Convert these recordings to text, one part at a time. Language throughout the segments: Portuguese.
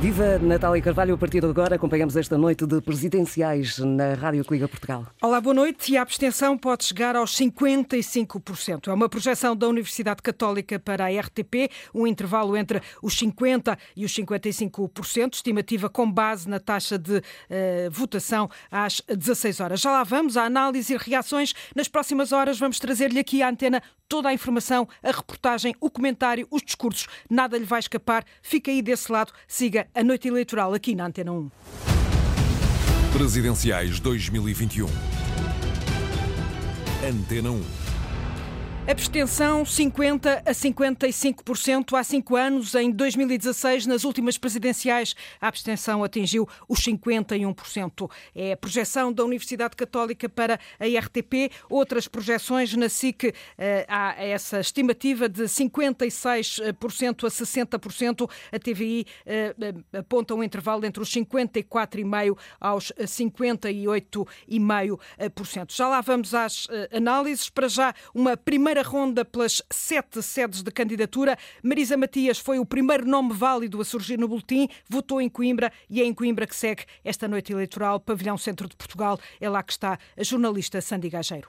Viva Natália Carvalho, a partir de agora acompanhamos esta noite de presidenciais na Rádio Liga Portugal. Olá, boa noite. E a abstenção pode chegar aos 55%. É uma projeção da Universidade Católica para a RTP, um intervalo entre os 50% e os 55%, estimativa com base na taxa de uh, votação às 16 horas. Já lá vamos, a análise e reações. Nas próximas horas vamos trazer-lhe aqui à antena toda a informação, a reportagem, o comentário, os discursos. Nada lhe vai escapar. Fica aí desse lado. Siga a noite eleitoral aqui na Antena 1. Presidenciais 2021. Antena 1. Abstenção 50 a 55% há cinco anos. Em 2016, nas últimas presidenciais, a abstenção atingiu os 51%. É a projeção da Universidade Católica para a RTP. Outras projeções na SIC eh, há essa estimativa de 56% a 60%. A TVI eh, aponta um intervalo entre os 54,5% aos 58,5%. Já lá vamos às eh, análises. Para já, uma primeira primeira ronda pelas sete sedes de candidatura. Marisa Matias foi o primeiro nome válido a surgir no boletim, votou em Coimbra e é em Coimbra que segue esta noite eleitoral. Pavilhão Centro de Portugal, é lá que está a jornalista Sandy Gageiro.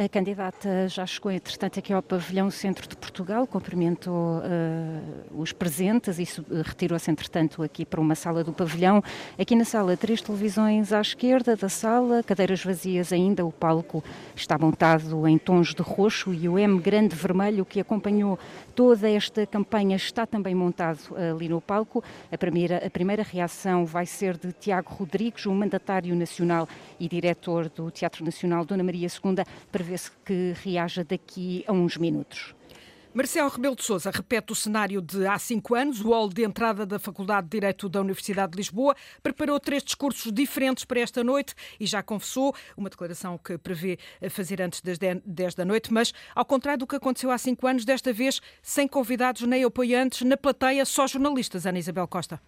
A candidata já chegou, entretanto, aqui ao pavilhão Centro de Portugal, cumprimentou uh, os presentes e retirou-se, entretanto, aqui para uma sala do pavilhão. Aqui na sala, três televisões à esquerda da sala, cadeiras vazias ainda, o palco está montado em tons de roxo e o M grande vermelho que acompanhou toda esta campanha está também montado ali no palco. A primeira, a primeira reação vai ser de Tiago Rodrigues, o mandatário nacional e diretor do Teatro Nacional Dona Maria II, prevê-se que reaja daqui a uns minutos. Marcelo Rebelo de Sousa repete o cenário de há cinco anos. O hall de entrada da Faculdade de Direito da Universidade de Lisboa preparou três discursos diferentes para esta noite e já confessou uma declaração que prevê fazer antes das 10 da noite, mas ao contrário do que aconteceu há cinco anos, desta vez sem convidados nem apoiantes, na plateia só jornalistas. Ana Isabel Costa.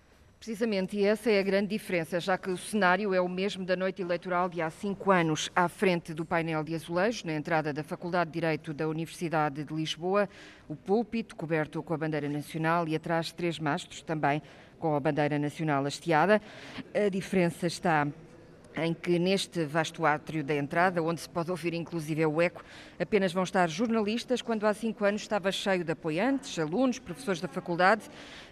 Precisamente, e essa é a grande diferença, já que o cenário é o mesmo da noite eleitoral de há cinco anos, à frente do painel de azulejos, na entrada da Faculdade de Direito da Universidade de Lisboa, o púlpito coberto com a bandeira nacional e atrás três mastros, também com a bandeira nacional hasteada. A diferença está em que neste vasto átrio da entrada, onde se pode ouvir inclusive o eco, apenas vão estar jornalistas, quando há cinco anos estava cheio de apoiantes, alunos, professores da faculdade,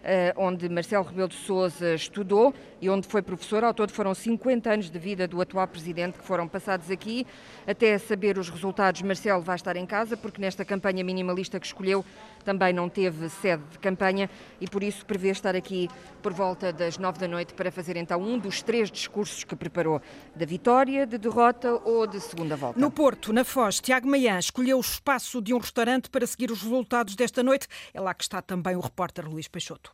eh, onde Marcelo Rebelo de Sousa estudou e onde foi professor. Ao todo foram 50 anos de vida do atual presidente que foram passados aqui. Até saber os resultados, Marcelo vai estar em casa, porque nesta campanha minimalista que escolheu também não teve sede de campanha e por isso prevê estar aqui por volta das nove da noite para fazer então um dos três discursos que preparou da vitória, de derrota ou de segunda volta. No Porto, na Foz, Tiago Maian escolheu o espaço de um restaurante para seguir os resultados desta noite. É lá que está também o repórter Luís Peixoto.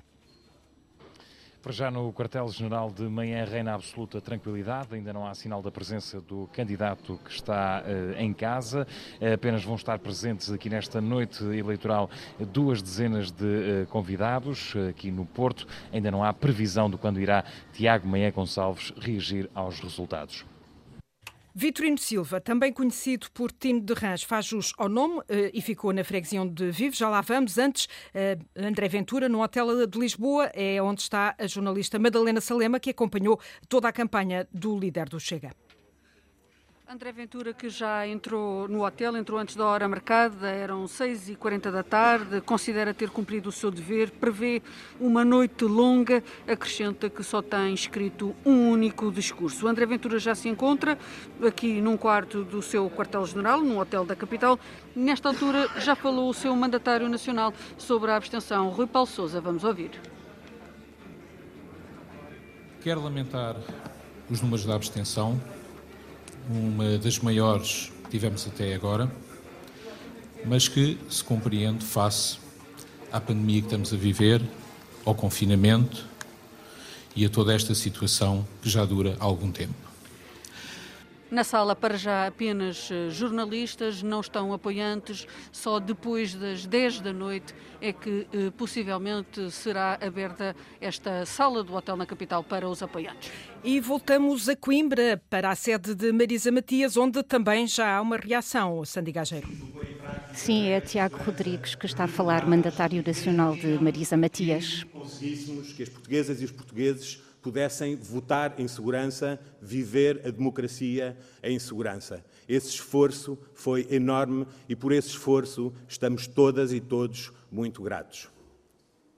Para já no quartel-general de manhã reina absoluta tranquilidade, ainda não há sinal da presença do candidato que está uh, em casa. Uh, apenas vão estar presentes aqui nesta noite eleitoral duas dezenas de uh, convidados aqui no Porto. Ainda não há previsão de quando irá Tiago Manhã Gonçalves reagir aos resultados. Vitorino Silva, também conhecido por Tino de Rãs, faz jus ao nome eh, e ficou na freguesia onde vive. Já lá vamos. Antes, eh, André Ventura, no Hotel de Lisboa, é onde está a jornalista Madalena Salema, que acompanhou toda a campanha do líder do Chega. André Ventura, que já entrou no hotel, entrou antes da hora marcada, eram 6h40 da tarde, considera ter cumprido o seu dever, prevê uma noite longa, acrescenta que só tem escrito um único discurso. André Ventura já se encontra aqui num quarto do seu quartel-general, num hotel da capital. Nesta altura já falou o seu mandatário nacional sobre a abstenção, Rui Paulo Sousa. Vamos ouvir. Quero lamentar os números da abstenção uma das maiores que tivemos até agora, mas que se compreende face à pandemia que estamos a viver, ao confinamento e a toda esta situação que já dura algum tempo. Na sala, para já, apenas eh, jornalistas, não estão apoiantes. Só depois das 10 da noite é que eh, possivelmente será aberta esta sala do hotel na capital para os apoiantes. E voltamos a Coimbra, para a sede de Marisa Matias, onde também já há uma reação, Sandy Gageiro. Sim, é Tiago Rodrigues que está a falar, mandatário nacional de Marisa Matias. Conseguíssemos que as portuguesas e os portugueses pudessem votar em segurança, viver a democracia em segurança. Esse esforço foi enorme e por esse esforço estamos todas e todos muito gratos.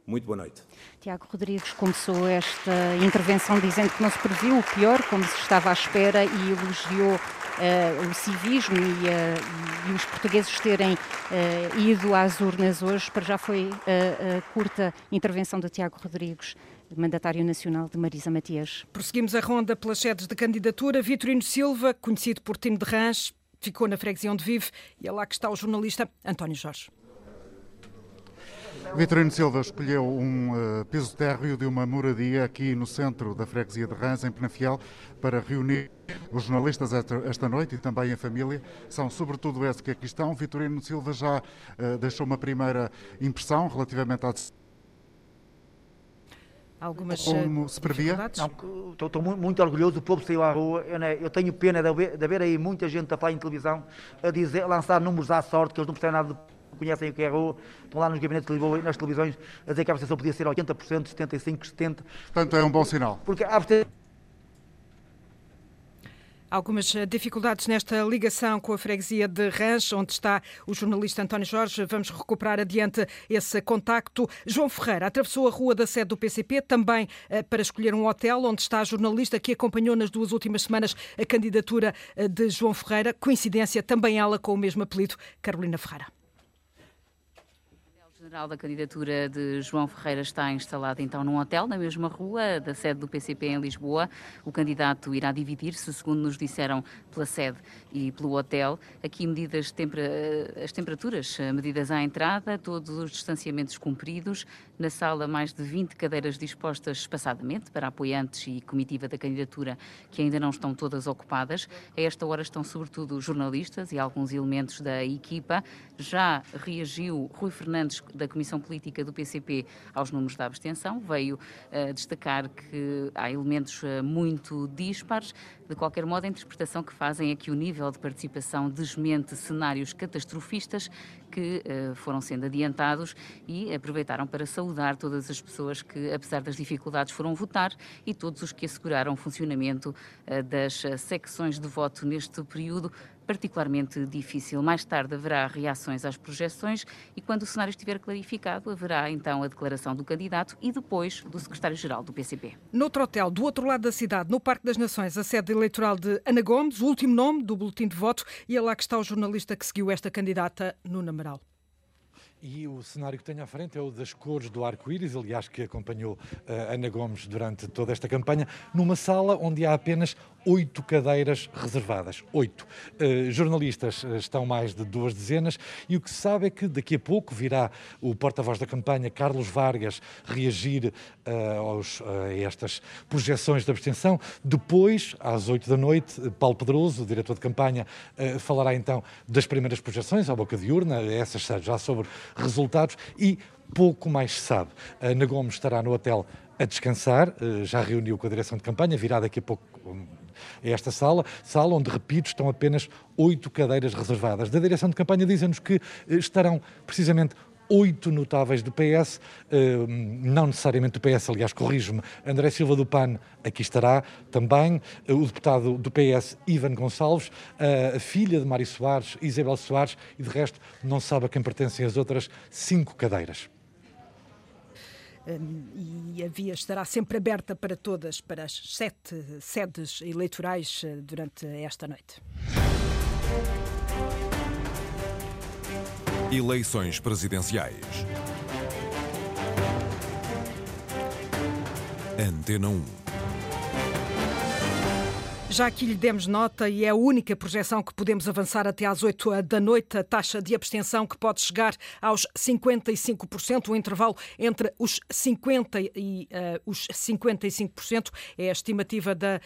Muito boa noite. Tiago Rodrigues começou esta intervenção dizendo que não se previu o pior, como se estava à espera, e elogiou uh, o civismo e, uh, e, os portugueses terem uh, ido às urnas hoje. Para já foi a curta intervenção de Tiago Rodrigues mandatário nacional de Marisa Matias. Prosseguimos a ronda pelas sedes de candidatura. Vitorino Silva, conhecido por Tino de Rãs, ficou na freguesia onde vive e é lá que está o jornalista António Jorge. Vitorino Silva escolheu um uh, piso térreo de uma moradia aqui no centro da freguesia de Rãs, em Penafiel, para reunir os jornalistas esta, noite e também a família. São sobretudo esses que aqui estão. Vitorino Silva já uh, deixou uma primeira impressão relativamente à Algumas Como eh, se previa? estou muito, muito, orgulhoso, o povo saiu à rua. Eu, né, eu tenho pena de haver, de haver, aí muita gente a falar em televisão, a dizer, a lançar números à sorte, que eles não percebem nada de conhecem o que é rua, estão lá nos gabinetes de Lisboa e nas televisões a dizer que a abstenção podia ser 80%, 75%, 70%. Portanto, é um bom sinal. Porque a abstenção Algumas eh, dificuldades nesta ligação com a freguesia de Rãs, onde está o jornalista António Jorge. Vamos recuperar adiante esse contacto. João Ferreira atravessou a rua da sede do PCP também eh, para escolher um hotel onde está a jornalista que acompanhou nas duas últimas semanas a candidatura eh, de João Ferreira. Coincidência, também ela com o mesmo apelido, Carolina Ferreira general da candidatura de João Ferreira está instalado então num hotel na mesma rua da sede do PCP em Lisboa. O candidato irá dividir-se, segundo nos disseram, pela sede e pelo hotel. Aqui medidas as temperaturas medidas à entrada, todos os distanciamentos cumpridos. Na sala mais de 20 cadeiras dispostas espaçadamente para apoiantes e comitiva da candidatura que ainda não estão todas ocupadas. A esta hora estão sobretudo jornalistas e alguns elementos da equipa. Já reagiu Rui Fernandes da Comissão Política do PCP aos números da abstenção, veio uh, destacar que há elementos uh, muito dispares. De qualquer modo, a interpretação que fazem é que o nível de participação desmente cenários catastrofistas que uh, foram sendo adiantados e aproveitaram para saudar todas as pessoas que, apesar das dificuldades, foram votar e todos os que asseguraram o funcionamento uh, das secções de voto neste período particularmente difícil. Mais tarde haverá reações às projeções e, quando o cenário estiver clarificado, haverá então a declaração do candidato e depois do secretário-geral do PCP. Noutro hotel, do outro lado da cidade, no Parque das Nações, a sede eleitoral de Ana Gomes, o último nome do boletim de voto, e é lá que está o jornalista que seguiu esta candidata no Namaral. E o cenário que tenho à frente é o das cores do arco-íris, aliás, que acompanhou uh, Ana Gomes durante toda esta campanha, numa sala onde há apenas oito cadeiras reservadas. Oito. Uh, jornalistas uh, estão mais de duas dezenas e o que se sabe é que daqui a pouco virá o porta-voz da campanha, Carlos Vargas, reagir aos, a estas projeções de abstenção. Depois, às oito da noite, Paulo Pedroso, o diretor de campanha, falará então das primeiras projeções à boca de urna, essas já sobre resultados e pouco mais se sabe. A Ana Gomes estará no hotel a descansar, eh, já reuniu com a direção de campanha, virá daqui a pouco hum, a esta sala, sala onde, repito, estão apenas oito cadeiras reservadas. Da direção de campanha dizem-nos que eh, estarão precisamente oito notáveis do PS, eh, não necessariamente do PS, aliás, corrijo-me, André Silva do PAN aqui estará também, eh, o deputado do PS, Ivan Gonçalves, a filha de Mário Soares, Isabel Soares, e de resto não se sabe a quem pertencem as outras cinco cadeiras. E a via estará sempre aberta para todas, para as sete sedes eleitorais eh, durante esta noite. Eleições presidenciais. Antena 1. Já aqui lhe demos nota e é a única projeção que podemos avançar até às 8 da noite, a taxa de abstenção que pode chegar aos 55%, o intervalo entre os 50% e uh, os 55% é a estimativa da uh,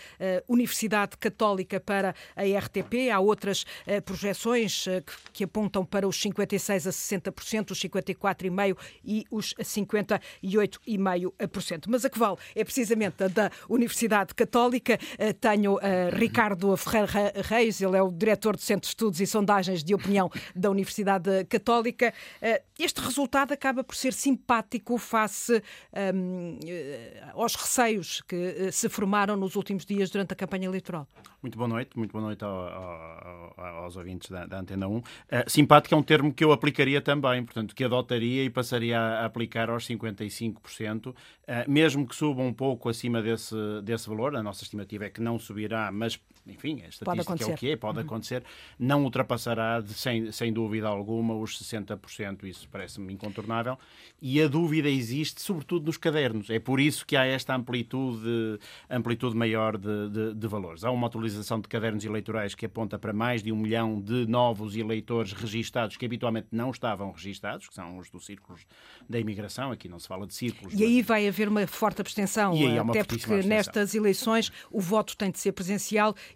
Universidade Católica para a RTP. Há outras uh, projeções que, que, apontam para os 56% a 60%, os 54,5% e os 58,5%. Mas a que vale é precisamente a da Universidade Católica. tenho Ricardo Ferreira Reis, ele é o diretor do Centro de Estudos e Sondagens de Opinião da Universidade Católica. Uh, este resultado acaba por ser simpático face um, aos receios que se formaram nos últimos dias durante a campanha eleitoral. Muito boa noite, muito boa noite ao, ao, aos ouvintes da, da Antena 1. Uh, simpático é um termo que eu aplicaria também, portanto, que adotaria e passaria a aplicar aos 55%, uh, mesmo que suba um pouco acima desse, desse valor. A nossa estimativa é que não subirá, mas, enfim, a estatística é o que é, pode uhum. acontecer. Não ultrapassará, de, sem, sem dúvida alguma, os 60%, isso parece-me incontornável. E a dúvida existe, sobretudo nos cadernos. É por isso que há esta amplitude, amplitude maior de, de, de valores. Há uma atualização de cadernos eleitorais que aponta para mais de um milhão de novos eleitores registados que habitualmente não estavam registados, que são os dos círculos da imigração, aqui não se fala de círculos. E aí vai haver uma forte abstenção, até porque abstenção. nestas eleições o voto tem de ser presencial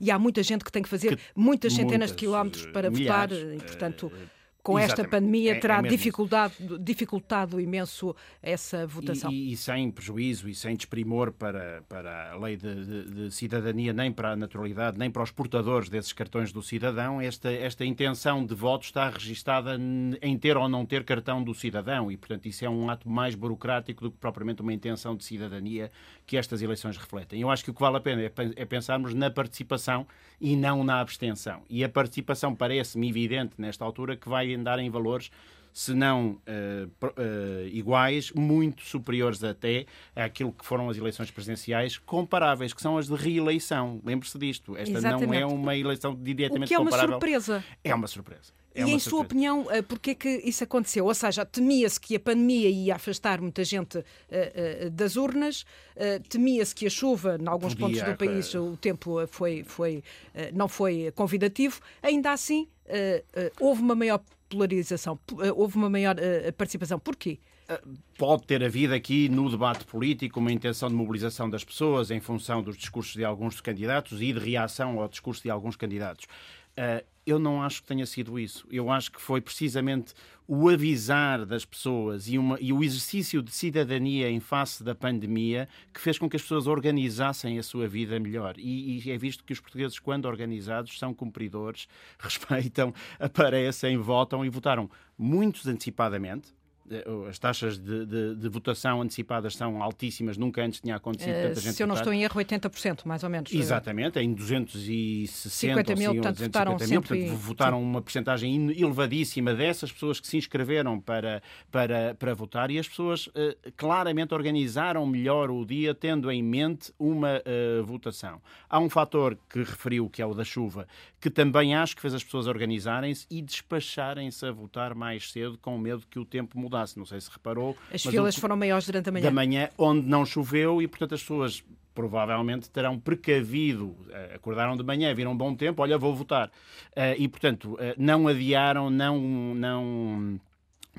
e há muita gente que tem que fazer que, muitas centenas muitas, de quilómetros para milhares, votar e, portanto... Com Exatamente. esta pandemia é, terá é dificuldade, dificultado imenso essa votação. E, e, sem prejuízo e sem desprimor para, para a lei de, de, de, cidadania, nem para a naturalidade, nem para os portadores desses cartões do cidadão, esta, esta intenção de voto está registada em ter ou não ter cartão do cidadão e, portanto, isso é um ato mais burocrático do que propriamente uma intenção de cidadania que estas eleições refletem. Eu acho que o que vale a pena é, é pensarmos na participação e não na abstenção. E a participação parece-me evidente nesta altura que vai andar em valores se não uh, uh, iguais, muito superiores até àquilo que foram as eleições presidenciais, comparáveis, que são as de reeleição. Lembre-se disto. Esta Exatamente. não é uma eleição diretamente comparável. O que é uma surpresa. É uma surpresa. É e em surpresa. sua opinião, uh, porquê é que isso aconteceu? Ou seja, temia-se que a pandemia ia afastar muita gente das urnas, temia-se que a chuva, em alguns Podia, pontos do país, o tempo foi, foi, não foi convidativo. Ainda assim, houve uma maior polarização, eh, houve uma maior uh, participação. Porquê? Eh, pode ter havido aqui no debate político uma intenção de mobilização das pessoas em função dos discursos de alguns candidatos e de reação ao discurso de alguns candidatos. Eu não acho que tenha sido isso. Eu acho que foi precisamente o avisar das pessoas e, uma, e, o exercício de cidadania em face da pandemia que fez com que as pessoas organizassem a sua vida melhor. E, e é visto que os portugueses, quando organizados, são cumpridores, respeitam, aparecem, votam e votaram muito antecipadamente as taxas de, de, de, votação antecipadas são altíssimas, nunca antes tinha acontecido uh, tanta gente Se eu não estou em erro, 80%, mais ou menos. Exatamente, em 260 mil, ou portanto, votaram mil, portanto, votaram uma porcentagem elevadíssima dessas pessoas que se inscreveram para, para, para votar e as pessoas uh, claramente organizaram melhor o dia, tendo em mente uma uh, votação. Há um fator que referiu, que é o da chuva, que também acho que fez as pessoas organizarem-se e despacharem-se a votar mais cedo, com medo que o tempo mudasse mudasse. Não sei se reparou. As filas foram maiores durante a manhã. Da manhã, onde não choveu e, portanto, as pessoas provavelmente terão precavido, eh, acordaram de manhã, viram um bom tempo, olha, vou votar. Eh, e, portanto, eh, não adiaram, não, não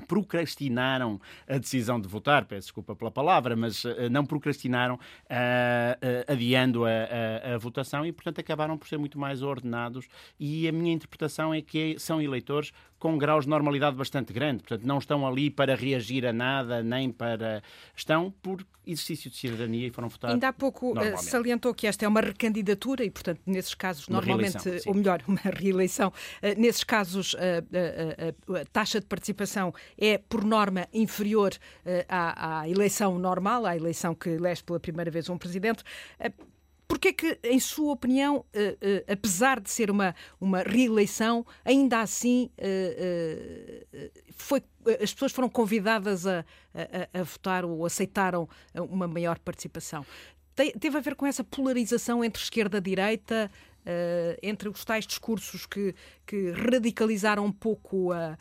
procrastinaram a decisão de votar, peço desculpa pela palavra, mas uh, não procrastinaram uh, uh, adiando a, a, a, votação e, portanto, acabaram por ser muito mais ordenados. E a minha interpretação é que são eleitores com graus de normalidade bastante grande, portanto, não estão ali para reagir a nada, nem para. Estão por exercício de cidadania e foram votar. Ainda há pouco salientou que esta é uma recandidatura e, portanto, nesses casos, uma normalmente, ou melhor, uma reeleição, nesses casos, a taxa de participação é, por norma, inferior à, à, eleição normal, à eleição que elege pela primeira vez um presidente. Porquê que, em sua opinião, uh, uh, apesar de ser uma, uma reeleição, ainda assim uh, foi, as pessoas foram convidadas a, a, a, votar ou aceitaram uma maior participação? Te, teve a ver com essa polarização entre esquerda e direita, entre os tais discursos que, que radicalizaram um pouco a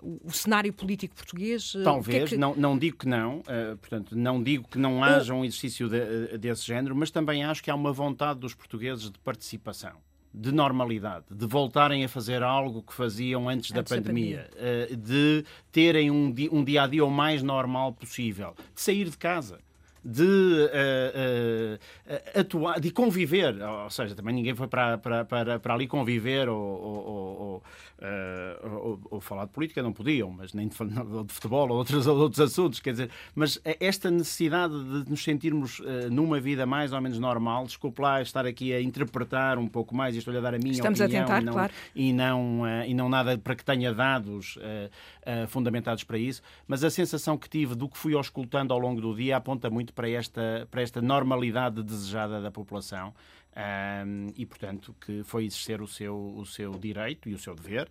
o cenário político português? Talvez, que é que... Não, não digo que não, uh, portanto, não digo que não haja um exercício de, eh, desse género, mas também acho que há uma vontade dos portugueses de participação de normalidade, de voltarem a fazer algo que faziam antes, antes da pandemia, da pandemia. Uh, de terem um, um dia a dia o mais normal possível, de sair de casa de uh, uh, atuar, de conviver, ou seja, também ninguém foi para, para, para, para ali conviver ou, ou, ou, ou, ou falar de política, não podiam, mas nem de, de futebol ou outros, outros assuntos, quer dizer, mas esta necessidade de nos sentirmos numa vida mais ou menos normal, desculpe lá estar aqui a interpretar um pouco mais, e estou-lhe a dar a minha Estamos opinião a tentar, e, não, claro. e, não, e não nada para que tenha dados fundamentados para isso, mas a sensação que tive do que fui auscultando ao longo do dia aponta muito para esta, para esta normalidade desejada da população um, e, portanto, que foi exercer o seu, o seu direito e o seu dever,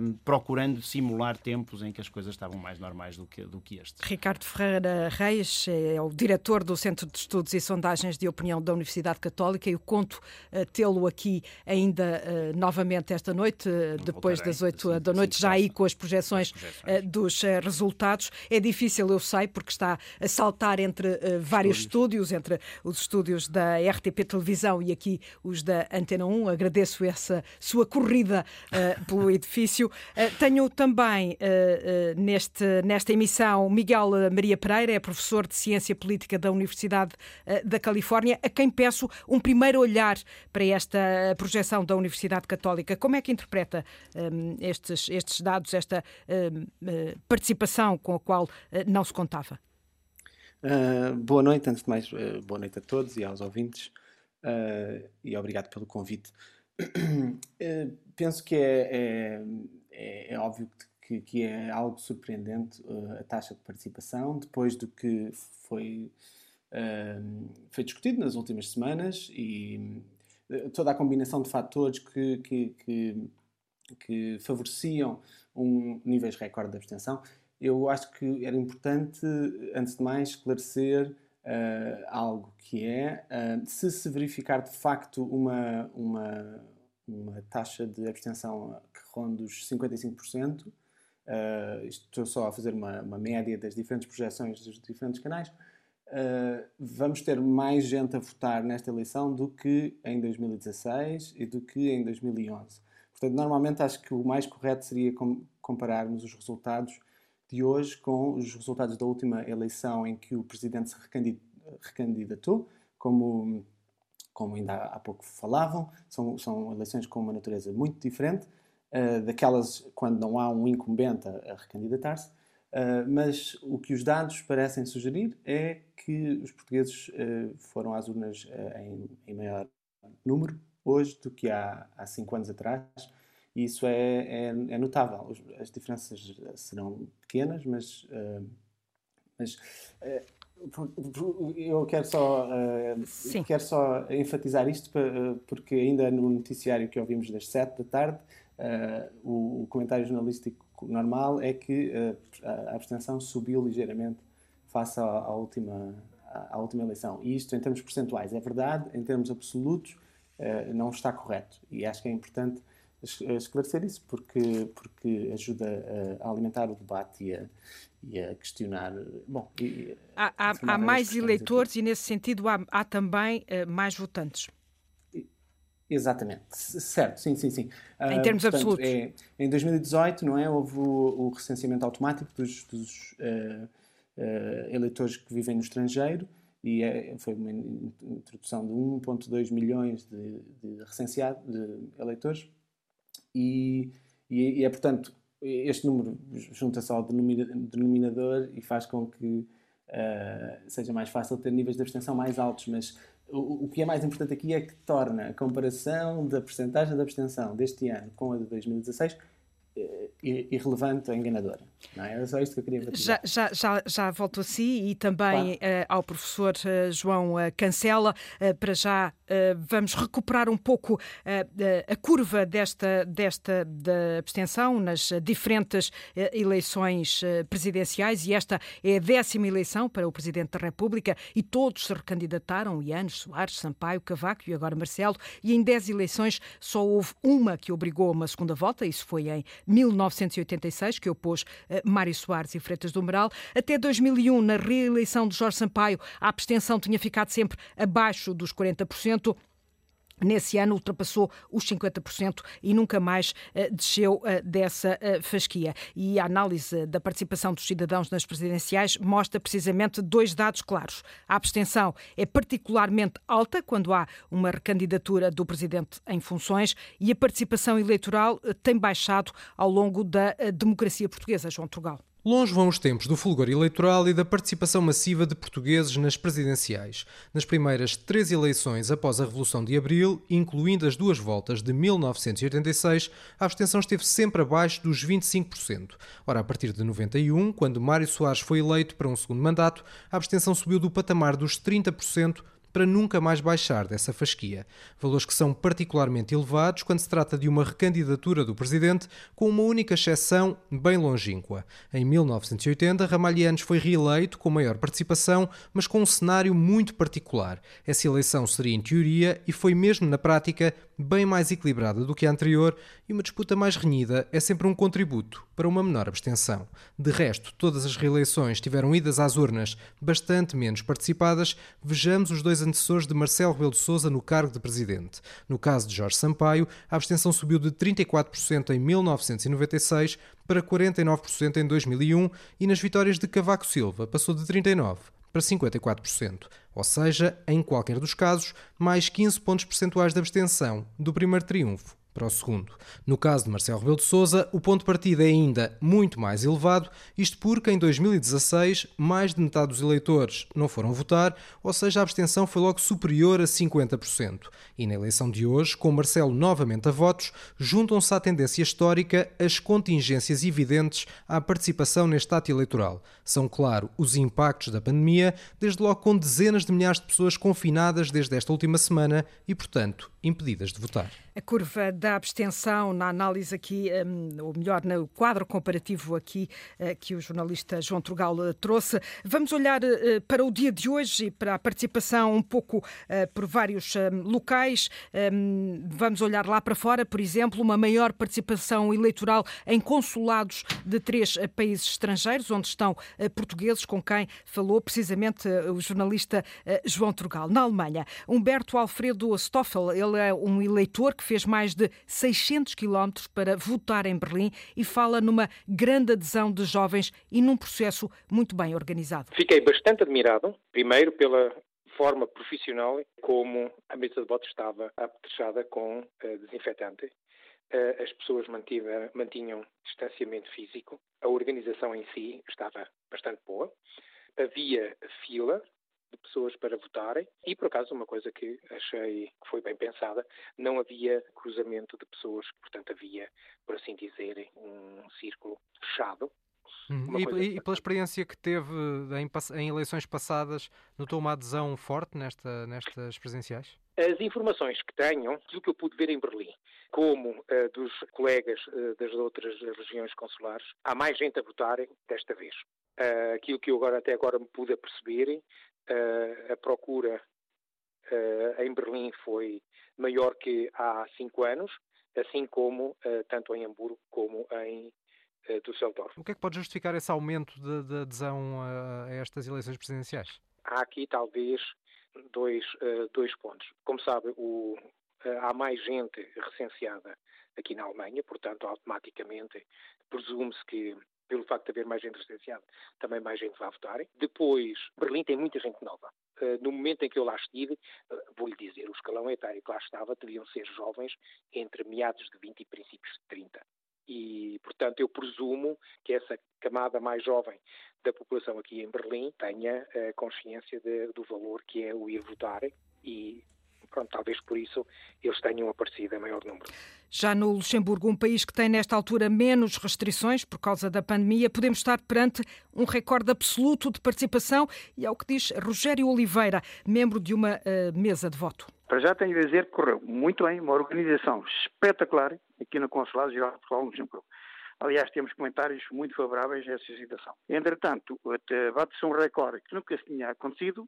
um, procurando simular tempos em que as coisas estavam mais normais do que, do que este. Ricardo Ferreira Reis é o diretor do Centro de Estudos e Sondagens de Opinião da Universidade Católica e eu conto uh, tê-lo aqui ainda uh, novamente esta noite, uh, depois das oito da noite, já aí com as projeções, projeções. dos resultados. É difícil, eu sei, porque está a saltar entre vários estúdios, entre os estúdios da RTP Televisão e aqui os da Antena 1. Agradeço essa sua corrida uh, pelo edifício. Uh, tenho também uh, neste, nesta emissão Miguel Maria Pereira, é professor de Ciência Política da Universidade da Califórnia, a quem peço um primeiro olhar para esta projeção da Universidade Católica. Como é que interpreta um, estes, estes dados, esta participação com a qual não se contava? Uh, boa noite, antes de mais, uh, boa noite a todos e aos ouvintes uh, e obrigado pelo convite. Uh, penso que é, é, é, é óbvio que, que, é algo surpreendente uh, a taxa de participação, depois do que foi, foi discutido nas últimas semanas e toda a combinação de fatores que, que, que, que favoreciam um níveis recorde de abstenção. Eu acho que era importante, antes de mais, esclarecer uh, algo que é, uh, se se verificar de facto uma, uma, uma taxa de abstenção que ronda os 55%, uh, estou só a fazer uma, uma, média das diferentes projeções dos diferentes canais, vamos ter mais gente a votar nesta eleição do que em 2016 e do que em 2011. Portanto, normalmente acho que o mais correto seria compararmos os resultados de hoje com os resultados da última eleição em que o presidente se recandidatou, como, como ainda há pouco falavam. São, são eleições com uma natureza muito diferente uh, daquelas quando não há um incumbente a, a recandidatar-se. Uh, mas o que os dados parecem sugerir é que os portugueses uh, foram às urnas em, em, maior número hoje do que há, há cinco anos atrás e isso é, é, é notável. As diferenças serão pequenas, mas, uh, mas uh, eu quero só, uh, quero só enfatizar isto porque ainda no noticiário que ouvimos das 7 da tarde, o, o, comentário jornalístico normal é que a abstenção subiu ligeiramente face à, à última, à, à, última eleição. E isto, em termos percentuais, é verdade, em termos absolutos, não está correto. E acho que é importante esclarecer isso, porque, porque ajuda a, alimentar o debate e a, e a questionar. Bom, e, há, há, há mais eleitores aqui. e, nesse sentido, há, há também uh, mais votantes. Exatamente, certo, sim, sim, sim. Em uh, termos portanto, absolutos. É, em 2018, não é, houve o, o recenseamento automático dos, dos uh, eleitores que vivem no estrangeiro e é, foi uma introdução de 1,2 milhões de, de recenseados, de eleitores e, e, e é, portanto, este número junta-se ao denominador e faz com que uh, seja mais fácil ter níveis de abstenção mais altos, mas o, o, que é mais importante aqui é que torna a comparação da percentagem de abstenção deste ano com a de 2016 uh, irrelevante ou enganadora. Não é? Era só isto que eu queria já, já, já, já volto a si e também claro. uh, ao professor uh, João uh, Cancela. para já vamos recuperar um pouco a curva desta, desta da abstenção nas diferentes eleições presidenciais e esta é a décima eleição para o Presidente da República e todos se recandidataram, Ianes, Soares, Sampaio, Cavaco e agora Marcelo, e em dez eleições só houve uma que obrigou a uma segunda volta, isso foi em 1986, que opôs Mário Soares e Freitas do Meral. Até 2001, na reeleição de Jorge Sampaio, a abstenção tinha ficado sempre abaixo dos 40%. Nesse ano ultrapassou os 50% e nunca mais uh, desceu uh, dessa uh, fasquia. E a análise da participação dos cidadãos nas presidenciais mostra precisamente dois dados claros. A abstenção é particularmente alta quando há uma recandidatura do presidente em funções e a participação eleitoral tem baixado ao longo da democracia portuguesa. João Trugal. Longe vão os tempos do fulgor eleitoral e da participação massiva de portugueses nas presidenciais. Nas primeiras três eleições após a Revolução de Abril, incluindo as duas voltas de 1986, a abstenção esteve sempre abaixo dos 25%. Ora, a partir de 91, quando Mário Soares foi eleito para um segundo mandato, a abstenção subiu do patamar dos 30% para nunca mais baixar dessa fasquia. Valores que são particularmente elevados quando se trata de uma recandidatura do presidente, com uma única exceção bem longínqua. Em 1980, Ramalhianos foi reeleito com maior participação, mas com um cenário muito particular. Essa eleição seria em teoria e foi mesmo na prática bem mais equilibrada do que a anterior e uma disputa mais renhida é sempre um contributo para uma menor abstenção. De resto, todas as reeleições tiveram idas às urnas bastante menos participadas. Vejamos os dois antecessores de Marcelo Rebelo de Sousa no cargo de presidente. No caso de Jorge Sampaio, a abstenção subiu de 34% em 1996 para 49% em 2001 e nas vitórias de Cavaco Silva passou de 39% para 54%, ou seja, em qualquer dos casos, mais 15 pontos percentuais de abstenção do primeiro triunfo para o segundo. No caso de Marcelo Rebelo de Sousa, o ponto de partida é ainda muito mais elevado, isto porque em 2016 mais de metade dos eleitores não foram votar, ou seja, a abstenção foi logo superior a 50%. E na eleição de hoje, com Marcelo novamente a votos, juntam-se à tendência histórica as contingências evidentes à participação neste ato eleitoral. São, claro, os impactos da pandemia, desde logo com dezenas de milhares de pessoas confinadas desde esta última semana e, portanto, impedidas de votar. A curva da abstenção na análise aqui, um, ou melhor, no quadro comparativo aqui uh, que o jornalista João Trugal trouxe. Vamos olhar uh, para o dia de hoje e para a participação um pouco por vários hum, locais. Um, vamos olhar lá para fora, por exemplo, uma maior participação eleitoral em consulados de três países estrangeiros, onde estão portugueses, com quem falou precisamente o jornalista João Trugal. Na Alemanha, Humberto Alfredo Stoffel, ele é um eleitor que fez mais de 600 quilómetros para votar em Berlim e fala numa grande adesão de jovens e num processo muito bem organizado. Fiquei bastante admirado, primeiro pela forma profissional como a mesa de votos estava apetrechada com uh, desinfetante. Uh, as pessoas mantinham distanciamento físico. A organização em si estava bastante boa. Havia fila, de pessoas para votarem e, por acaso, uma coisa que achei que foi bem pensada, não havia cruzamento de pessoas, portanto havia, por assim dizer, um círculo fechado. Hum, e, e, pela experiência que teve em, em, eleições passadas, notou uma adesão forte nesta, nestas presenciais? As informações que tenho, do que eu pude ver em Berlim, como uh, dos colegas uh, das outras regiões consulares, há mais gente a votar desta vez. Uh, aquilo que eu agora, até agora me pude perceber uh, a procura uh, em Berlim foi maior que há cinco anos, assim como uh, tanto em Hamburgo como em Düsseldorf. O que é que pode justificar esse aumento de, de adesão a, a, estas eleições presidenciais? Há aqui talvez dois, dois pontos. Como sabe, o, há mais gente recenseada aqui na Alemanha, portanto, automaticamente presume-se que pelo facto de haver mais gente residenciada, também mais gente vai votar. Depois, Berlim tem muita gente nova. Uh, no momento em que eu lá estive, uh, vou-lhe dizer, o escalão etário que lá estava deviam ser jovens entre meados de 20 e princípios de 30. E, portanto, eu presumo que essa camada mais jovem da população aqui em Berlim tenha uh, consciência de, do valor que é o ir votar e pronto, talvez por isso eles tenham aparecido em maior número. Já no Luxemburgo, um país que tem nesta altura menos restrições por causa da pandemia, podemos estar perante um recorde absoluto de participação e é o que diz Rogério Oliveira, membro de uma uh, mesa de voto. Para já tenho a dizer que correu muito bem, uma organização espetacular aqui no Consulado Geral de Portugal no Luxemburgo. Aliás, temos comentários muito favoráveis a essa situação. Entretanto, bate-se um recorde que nunca tinha acontecido,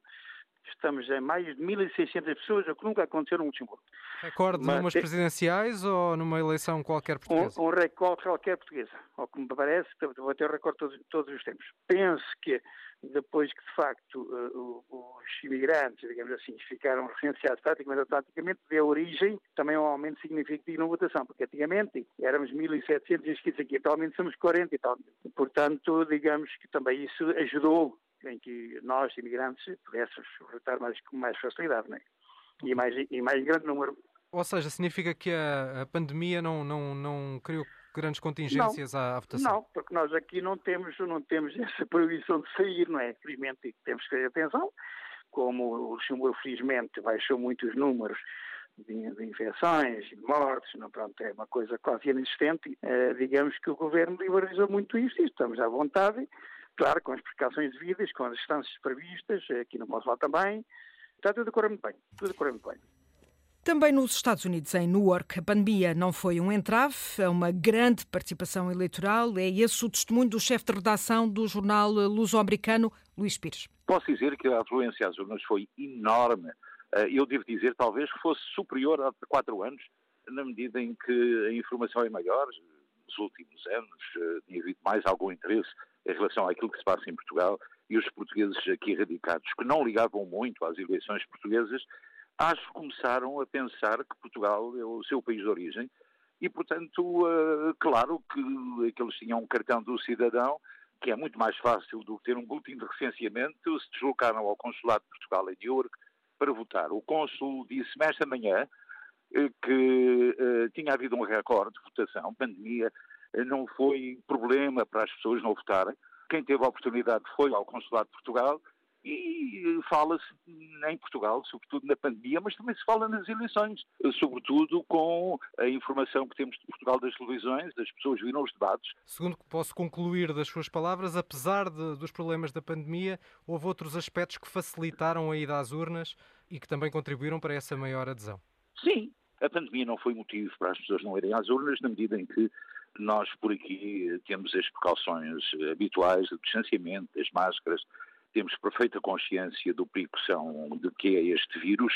Estamos em mais de 1.600 pessoas, o que nunca aconteceu no Luxemburgo. Recorde Mas, numas presidenciais ou numa eleição qualquer portuguesa? Um, um recorde qualquer portuguesa. Ao que me parece, vou ter recorde todos, todos os tempos. Penso que depois que, de facto, uh, os imigrantes, digamos assim, ficaram recenseados praticamente automaticamente, deu origem também a um aumento significativo na votação, porque antigamente éramos 1.700 inscritos aqui, atualmente somos 40 e tal. Portanto, digamos que também isso ajudou em que nós, imigrantes, pudéssemos votar mais, com mais facilidade, né? E mais, e mais grande número. Ou seja, significa que a, a pandemia não, não, não criou grandes contingências não, à votação? Não, porque nós aqui não temos, não temos essa proibição de sair, não é? Felizmente temos que ter atenção, como o Luxemburgo felizmente baixou muito os números de, de infecções, de mortes, não, pronto, é uma coisa quase inexistente. Eh, digamos que o governo liberalizou muito isso e estamos à vontade, claro, com as precauções devidas, com as distâncias previstas, aqui não posso falar também. Está tudo a correr muito bem, tudo a correr muito bem. Também nos Estados Unidos, em Newark, a pandemia não foi um entrave, é uma grande participação eleitoral. É esse o testemunho do chefe de redação do jornal luso-americano, Luís Pires. Posso dizer que a afluência às urnas foi enorme. Eh, eu devo dizer, talvez, que fosse superior a quatro anos, na medida em que a informação é maior. Nos últimos anos eh, tinha havido mais algum interesse em relação àquilo que se passa em Portugal e os portugueses aqui radicados, que não ligavam muito às eleições portuguesas, acho que começaram a pensar que Portugal é o seu país de origem e, portanto, uh, claro que aqueles tinham um cartão do cidadão, que é muito mais fácil do que ter um boletim de recenseamento, se deslocaram ao Consulado de Portugal em New York para votar. O cônsul disse-me esta manhã uh, que uh, tinha havido um recorde de votação, pandemia, não foi problema para as pessoas não votarem. Quem teve a oportunidade foi ao Consulado de Portugal e fala-se em Portugal, sobretudo na pandemia, mas também se fala nas eleições, sobretudo com a informação que temos de Portugal das televisões, as pessoas viram os debates. Segundo que posso concluir das suas palavras, apesar de, dos problemas da pandemia, houve outros aspectos que facilitaram a ida às urnas e que também contribuíram para essa maior adesão. Sim, a pandemia não foi motivo para as pessoas não irem às urnas, na medida em que nós por aqui temos as precauções habituais do distanciamento, das máscaras, temos perfeita consciência do perigo que são, que é este vírus,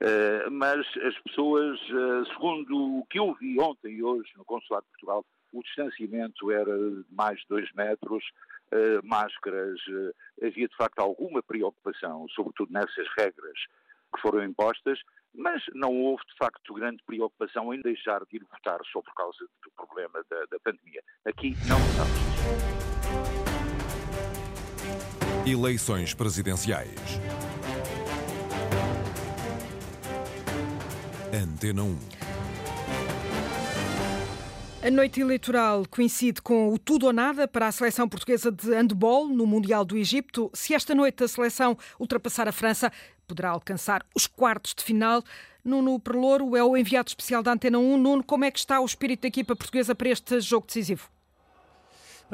uh, mas as pessoas, uh, segundo o que eu vi ontem e hoje no Consulado de Portugal, o distanciamento era de mais de dois metros, uh, máscaras, havia de facto alguma preocupação, sobretudo nessas regras que foram impostas, mas não houve de facto grande preocupação em deixar de ir votar só por causa do problema da, da pandemia. Aqui não votamos. Eleições presidenciais. Antena 1. A noite eleitoral coincide com o tudo ou nada para a seleção portuguesa de handball no Mundial do Egito. Se esta noite a seleção ultrapassar a França, poderá alcançar os quartos de final. Nuno Perlouro é o enviado especial da Antena 1. Nuno, como é que está o espírito da equipa portuguesa para este jogo decisivo?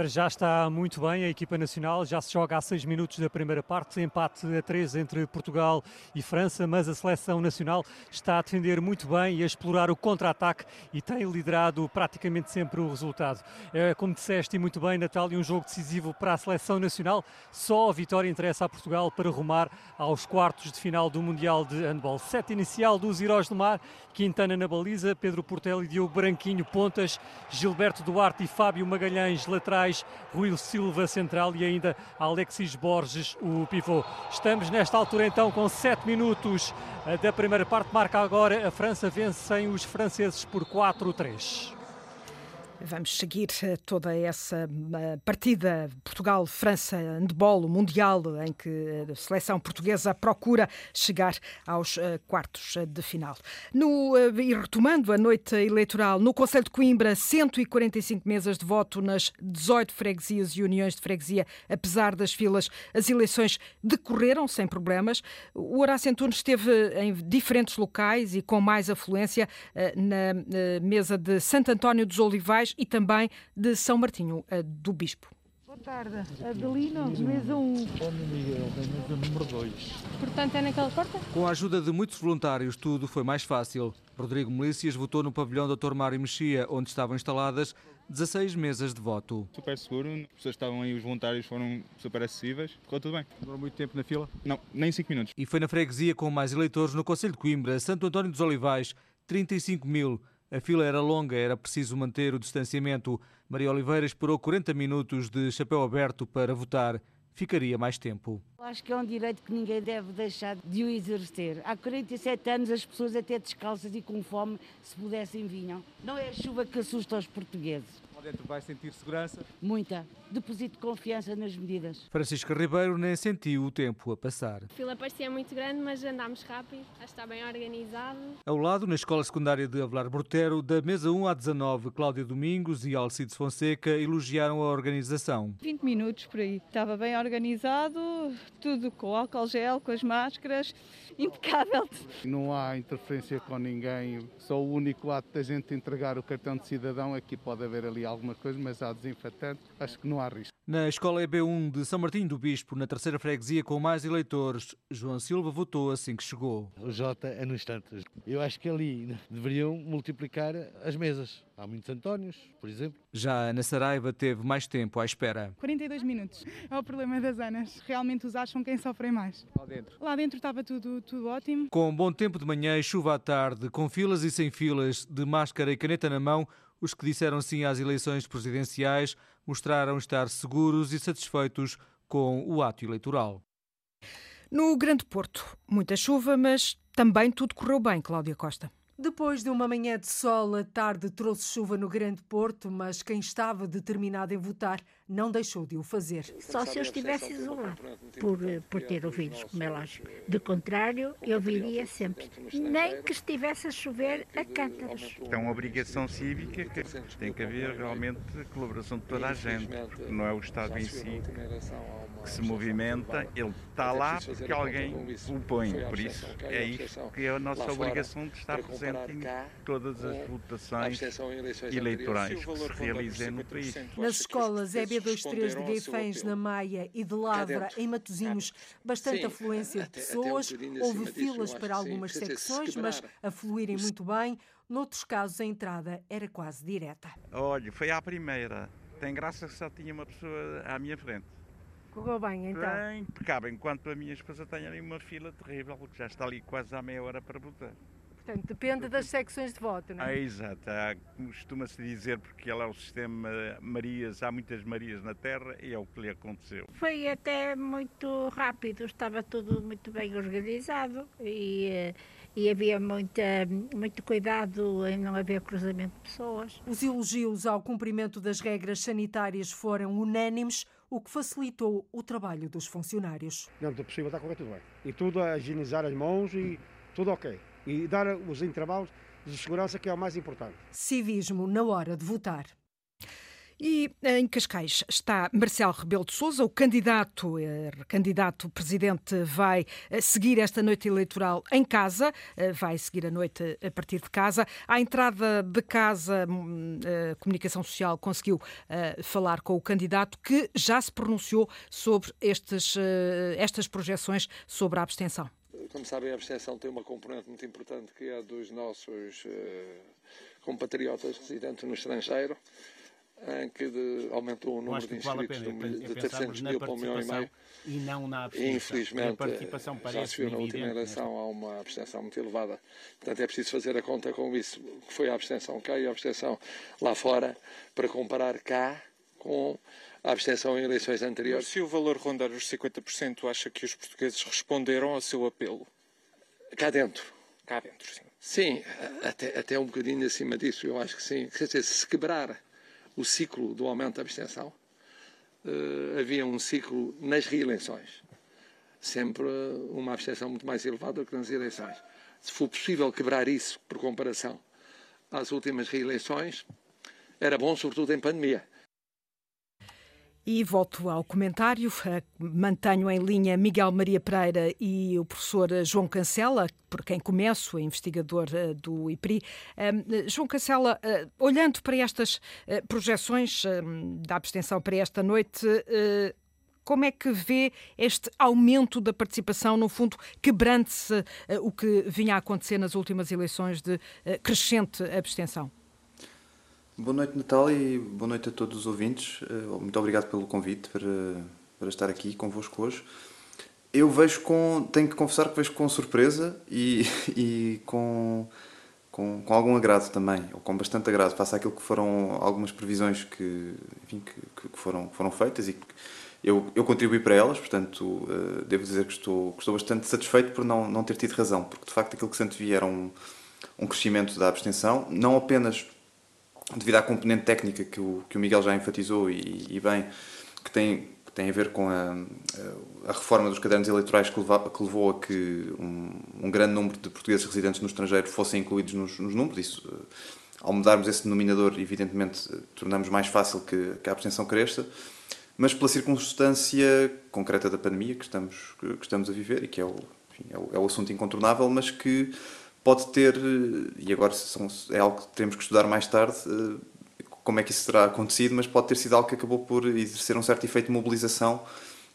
Para já está muito bem a equipa nacional, já se joga há seis minutos da primeira parte, empate a três entre Portugal e França, mas a seleção nacional está a defender muito bem e a explorar o contra-ataque e tem liderado praticamente sempre o resultado. É, como disseste muito bem, Natália, um jogo decisivo para a seleção nacional, só a vitória interessa a Portugal para rumar aos quartos de final do Mundial de Handball. Sete inicial dos Heróis do Mar, Quintana na baliza, Pedro Portela e Diogo Branquinho pontas, Gilberto Duarte e Fábio Magalhães laterais laterais, Rui Silva central e ainda Alexis Borges, o pivô. Estamos nesta altura então com 7 minutos eh, da primeira parte. Marca agora a França vence sem os franceses por 4-3. Vamos seguir eh, toda essa eh, partida Portugal-França handball mundial em que a seleção portuguesa procura chegar aos eh, quartos de final. No, e retomando a noite eleitoral, no Conselho de Coimbra, 145 mesas de voto nas 18 freguesias e uniões de freguesia. Apesar das filas, as eleições decorreram sem problemas. O Horácio Antunes esteve em diferentes locais e com mais afluência na mesa de Santo António dos Olivais e também de São Martinho do Bispo. tarde. Adelino, mesa 1. Antônio Miguel, da mesa número 2. Portanto, é naquela porta? Com a ajuda de muitos voluntários, tudo foi mais fácil. Rodrigo Melícias votou no pavilhão Dr. Mário Mexia, onde estavam instaladas 16 mesas de voto. Super seguro, as pessoas estavam aí, os voluntários foram super acessíveis, ficou tudo bem. Demorou muito tempo na fila? Não, nem 5 minutos. E foi na freguesia com mais eleitores no Conselho de Coimbra, Santo António dos Olivais, 35 mil. A fila era longa, era preciso manter o distanciamento. Maria Oliveira esperou 40 minutos de chapéu aberto para votar. Ficaria mais tempo. Acho que é um direito que ninguém deve deixar de o exercer. Há 47 anos as pessoas até descalças e com fome, se pudessem, vinham. Não é a chuva que assusta os portugueses. Lá dentro vai sentir segurança? Muita. Deposito confiança nas medidas. Francisca Ribeiro nem sentiu o tempo a passar. A fila parecia muito grande, mas andámos rápido. Acho que está bem organizado. Ao lado, na Escola Secundária de Avelar Brotero, da mesa 1 à 19, Cláudia Domingos e Alcides Fonseca elogiaram a organização. 20 minutos por aí. Estava bem organizado, tudo com álcool gel, com as máscaras, impecável. Não há interferência com ninguém, só o único ato da gente entregar o cartão de cidadão, aqui pode haver ali alguma coisa, mas há desinfetante, acho que não há risco. Na Escola EB1 de São Martinho do Bispo, na terceira freguesia com mais eleitores, João Silva votou assim que chegou. O Jota é no instante. Eu acho que ali deveriam multiplicar as mesas. Há muitos Antónios, por exemplo. Já a Ana Saraiva teve mais tempo à espera. 42 minutos. É o problema das Anas. Realmente os acham quem sofrem mais. Lá dentro? Lá dentro estava tudo, tudo ótimo. Com bom tempo de manhã e chuva à tarde, com filas e sem filas, de máscara e caneta na mão, os que disseram sim às eleições presidenciais mostraram estar seguros e satisfeitos com o ato eleitoral. No Grande Porto, muita chuva, mas também tudo correu bem, Cláudia Costa. Depois de uma manhã de sol, a tarde trouxe chuva no Grande Porto, mas quem estava determinado em votar não deixou de o fazer. Só se eu estivesse isolado, por, por ter ouvidos, como é lógico. De contrário, eu viria sempre. Nem que estivesse a chover a cântaros. É uma obrigação cívica que tem que haver realmente colaboração de toda a gente, porque não é o Estado em si que se movimenta, ele está lá porque alguém o põe. Por isso, é isso que é a nossa obrigação de estar presente em todas as votações eleitorais que se realizem no país. Nas escolas EB23 de Gueifães, na Maia e de Lavra, em Matosinhos, bastante afluência de pessoas. Houve filas para algumas secções, mas a fluírem muito bem. Noutros casos, a entrada era quase direta. Olha, foi à primeira. Tem graça que só tinha uma pessoa à minha frente. Correu bem, então? Bem, impecável. Enquanto a minha esposa tem ali uma fila terrível, que já está ali quase à meia hora para votar. Portanto, depende das secções de voto, não é? Ah, exato. Costuma-se dizer, porque ela é o sistema Marias, há muitas Marias na Terra e é o que lhe aconteceu. Foi até muito rápido, estava tudo muito bem organizado e, e havia muita, muito cuidado em não haver cruzamento de pessoas. Os elogios ao cumprimento das regras sanitárias foram unânimes, o que facilitou o trabalho dos funcionários. Dentro do possível está a correr tudo bem. E tudo a higienizar as mãos e tudo ok. E dar os intervalos de segurança que é o mais importante. Civismo na hora de votar. E em Cascais está Marcelo Rebelo de Sousa, o candidato, eh, candidato presidente vai eh, seguir esta noite eleitoral em casa, eh, vai seguir a noite a partir de casa. À entrada de casa, a Comunicação Social conseguiu falar com o candidato que já se pronunciou sobre estes, estas projeções sobre a abstenção. Como sabem, a abstenção tem uma componente muito importante que é a dos nossos compatriotas residentes no estrangeiro em que de, aumentou o número de inscritos vale de, de 300 mil para um milhão e meio. E não na abstenção. Infelizmente, já se viu na última eleição há uma abstenção muito elevada. Portanto, é preciso fazer a conta com isso, que foi a abstenção cá e a abstenção lá fora, para comparar cá com a abstenção em eleições anteriores. Se o valor rondar os 50%, acha que os portugueses responderam ao seu apelo? Cá dentro. Cá dentro, sim. Sim, até, até um bocadinho acima disso, eu acho que sim. Quer dizer, se quebrar o ciclo do aumento da abstenção, uh, havia um ciclo nas reeleições. Sempre uma abstenção muito mais elevada do que nas eleições. Se for possível quebrar isso por comparação às últimas reeleições, era bom, sobretudo em pandemia. E volto ao comentário. Mantenho em linha Miguel Maria Pereira e o professor João Cancela, por quem começo, investigador eh, do IPRI. João Cancela, eh, olhando para estas eh, projeções da abstenção para esta noite, como é que vê este aumento da participação, no fundo, quebrando-se o que vinha a acontecer nas últimas eleições de crescente abstenção? Boa noite, Natália, e boa noite a todos os ouvintes. Eh, muito obrigado pelo convite para, para estar aqui convosco hoje. Eu vejo com. tenho que confessar que vejo com surpresa e, e com, com, com algum agrado também, ou com bastante agrado, face àquilo que foram algumas previsões que, enfim, que, que foram, foram feitas e que eu, eu contribuí para elas, portanto, uh, devo dizer que estou, que estou bastante satisfeito por não, não ter tido razão, porque de facto aquilo que se antevia era um, um crescimento da abstenção, não apenas devido à componente técnica que o, que o Miguel já enfatizou e, e bem, que tem, que tem a ver com a, a reforma dos cadernos eleitorais que, leva, que levou a que um, um, grande número de portugueses residentes no estrangeiro fossem incluídos nos, nos números. Isso, eh, ao mudarmos esse denominador, evidentemente, eh, tornamos mais fácil que, que a abstenção cresça, mas pela circunstância concreta da pandemia que estamos, que, estamos a viver e que é o, enfim, é o, é o assunto incontornável, mas que pode ter, eh, e agora são, é algo que teremos que estudar mais tarde, eh, como é que isso terá acontecido, mas pode ter sido algo que acabou por exercer um certo efeito de mobilização